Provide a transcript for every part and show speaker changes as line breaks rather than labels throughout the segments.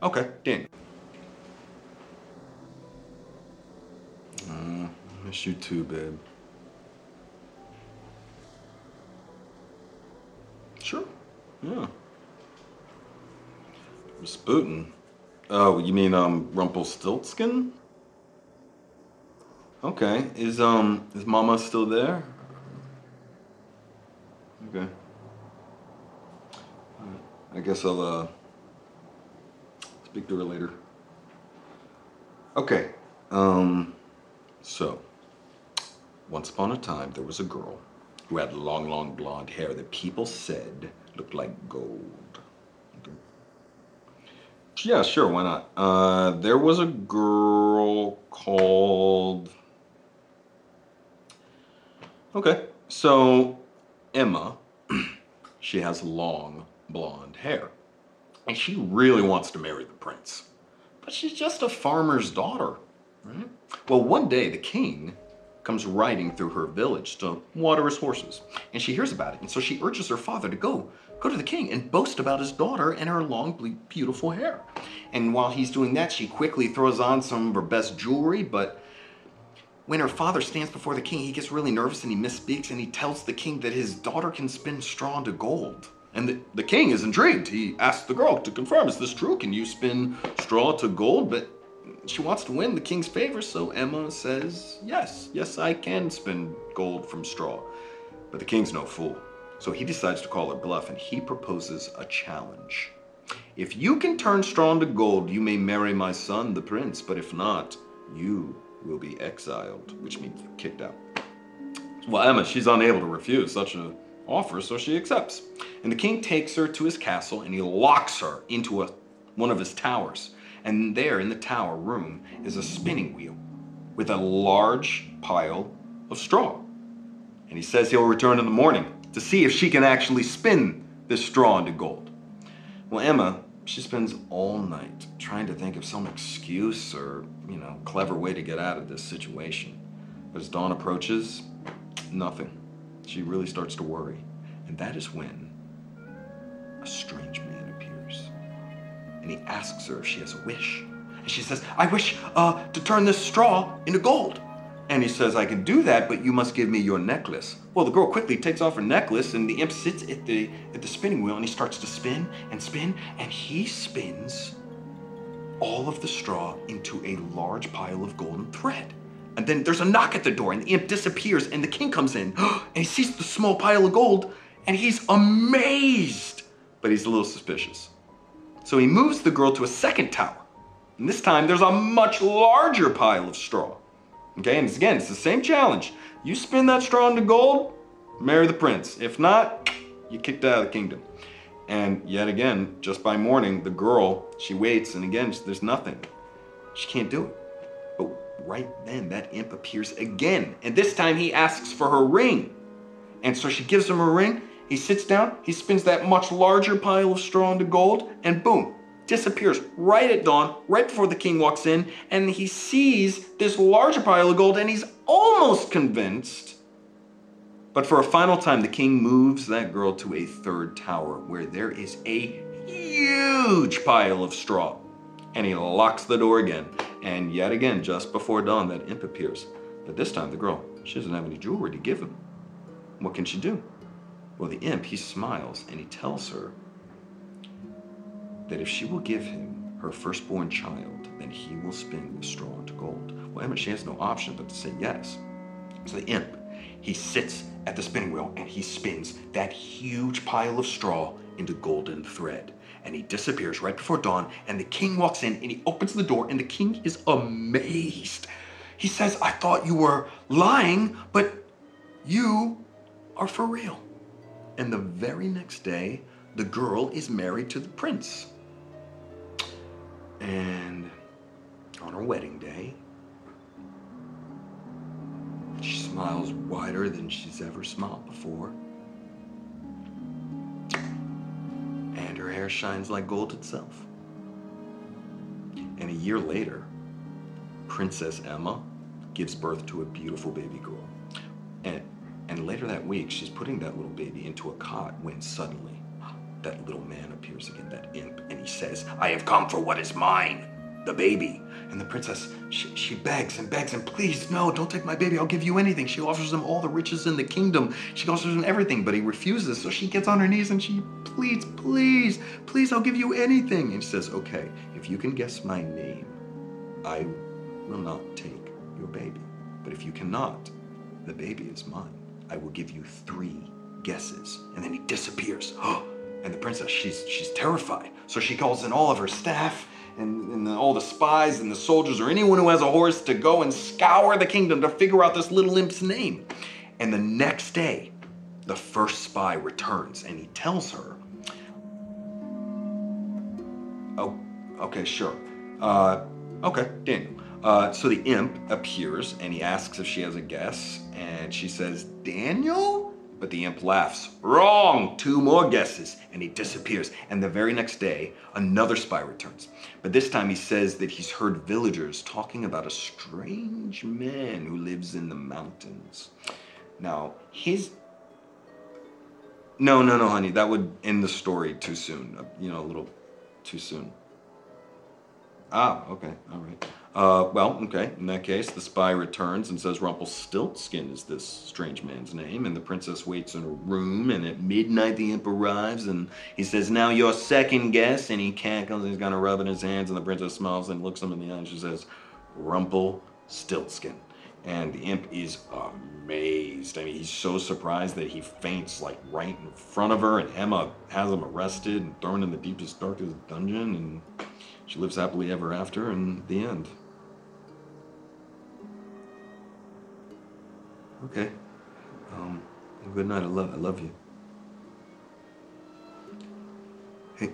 Okay, Daniel. Uh, miss you too, babe. Sure. Yeah. Miss Rasputin. Oh, you mean um Rumpelstiltskin? Okay. Is um is Mama still there? Okay. I guess I'll uh speak to her later. Okay. Um so once upon a time there was a girl who had long, long blonde hair that people said looked like gold. Yeah, sure, why not? Uh, there was a girl called. Okay, so Emma, she has long blonde hair. And she really wants to marry the prince. But she's just a farmer's daughter. Right? Well, one day the king comes riding through her village to water his horses. And she hears about it. And so she urges her father to go, go to the king and boast about his daughter and her long, beautiful hair. And while he's doing that, she quickly throws on some of her best jewelry. But when her father stands before the king, he gets really nervous and he misspeaks and he tells the king that his daughter can spin straw into gold. And the, the king is intrigued. He asks the girl to confirm, is this true? Can you spin straw to gold? But she wants to win the king's favor, so Emma says, Yes, yes, I can spin gold from straw. But the king's no fool. So he decides to call her bluff and he proposes a challenge. If you can turn straw into gold, you may marry my son, the prince, but if not, you will be exiled, which means kicked out. Well, Emma, she's unable to refuse such an offer, so she accepts. And the king takes her to his castle and he locks her into a, one of his towers. And there in the tower room is a spinning wheel with a large pile of straw. And he says he'll return in the morning to see if she can actually spin this straw into gold. Well, Emma, she spends all night trying to think of some excuse or, you know, clever way to get out of this situation. But as dawn approaches, nothing. She really starts to worry. And that is when a strange man appears. And he asks her if she has a wish. And she says, I wish uh, to turn this straw into gold. And he says, I can do that, but you must give me your necklace. Well, the girl quickly takes off her necklace, and the imp sits at the at the spinning wheel, and he starts to spin and spin, and he spins all of the straw into a large pile of golden thread. And then there's a knock at the door, and the imp disappears, and the king comes in, and he sees the small pile of gold, and he's amazed, but he's a little suspicious. So he moves the girl to a second tower, and this time there's a much larger pile of straw. Okay, and again, it's the same challenge. You spin that straw into gold, marry the prince. If not, you kicked out of the kingdom. And yet again, just by morning, the girl, she waits, and again, there's nothing. She can't do it. Right then, that imp appears again. And this time, he asks for her ring. And so she gives him her ring. He sits down, he spins that much larger pile of straw into gold, and boom, disappears right at dawn, right before the king walks in, and he sees this larger pile of gold, and he's almost convinced. But for a final time, the king moves that girl to a third tower where there is a huge pile of straw. And he locks the door again. And yet again, just before dawn, that imp appears. But this time, the girl, she doesn't have any jewelry to give him. What can she do? Well, the imp, he smiles and he tells her that if she will give him her firstborn child, then he will spin the straw into gold. Well, Emma, she has no option but to say yes. So the imp, he sits at the spinning wheel and he spins that huge pile of straw into golden thread. And he disappears right before dawn, and the king walks in and he opens the door, and the king is amazed. He says, I thought you were lying, but you are for real. And the very next day, the girl is married to the prince. And on her wedding day, she smiles wider than she's ever smiled before. Shines like gold itself. And a year later, Princess Emma gives birth to a beautiful baby girl. And, and later that week, she's putting that little baby into a cot when suddenly that little man appears again, that imp, and he says, I have come for what is mine, the baby. And the princess, she, she begs and begs and please, no, don't take my baby. I'll give you anything. She offers him all the riches in the kingdom. She offers him everything, but he refuses. So she gets on her knees and she pleads, please, please, I'll give you anything. And she says, okay, if you can guess my name, I will not take your baby. But if you cannot, the baby is mine. I will give you three guesses. And then he disappears. Oh, And the princess, she's she's terrified. So she calls in all of her staff and, and all the spies and the soldiers or anyone who has a horse to go and scour the kingdom to figure out this little imp's name. And the next day, the first spy returns and he tells her, Oh, okay, sure. Uh, okay, Daniel. Uh, so the imp appears and he asks if she has a guess, and she says, Daniel? But the imp laughs. Wrong! Two more guesses. And he disappears. And the very next day, another spy returns. But this time he says that he's heard villagers talking about a strange man who lives in the mountains. Now, his. No, no, no, honey. That would end the story too soon. Uh, You know, a little too soon. Ah, okay, all right. Uh, well, okay, in that case, the spy returns and says Rumpelstiltskin is this strange man's name, and the princess waits in a room, and at midnight the imp arrives, and he says, now your second guess, and he cackles, and he's gonna rub in his hands, and the princess smiles and looks him in the eye, and she says, Rumpelstiltskin. And the imp is amazed. I mean, he's so surprised that he faints like right in front of her, and Emma has him arrested and thrown in the deepest, darkest dungeon, and she lives happily ever after, and the end. Okay. Um, good night. I love, I love you. Hey.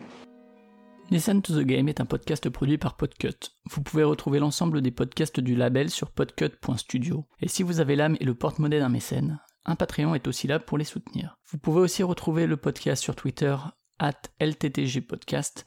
Listen to the Game est un podcast produit par Podcut. Vous pouvez retrouver l'ensemble des podcasts du label sur podcut.studio. Et si vous avez l'âme et le porte-monnaie d'un mécène, un Patreon est aussi là pour les soutenir. Vous pouvez aussi retrouver le podcast sur Twitter, at LTTGpodcast,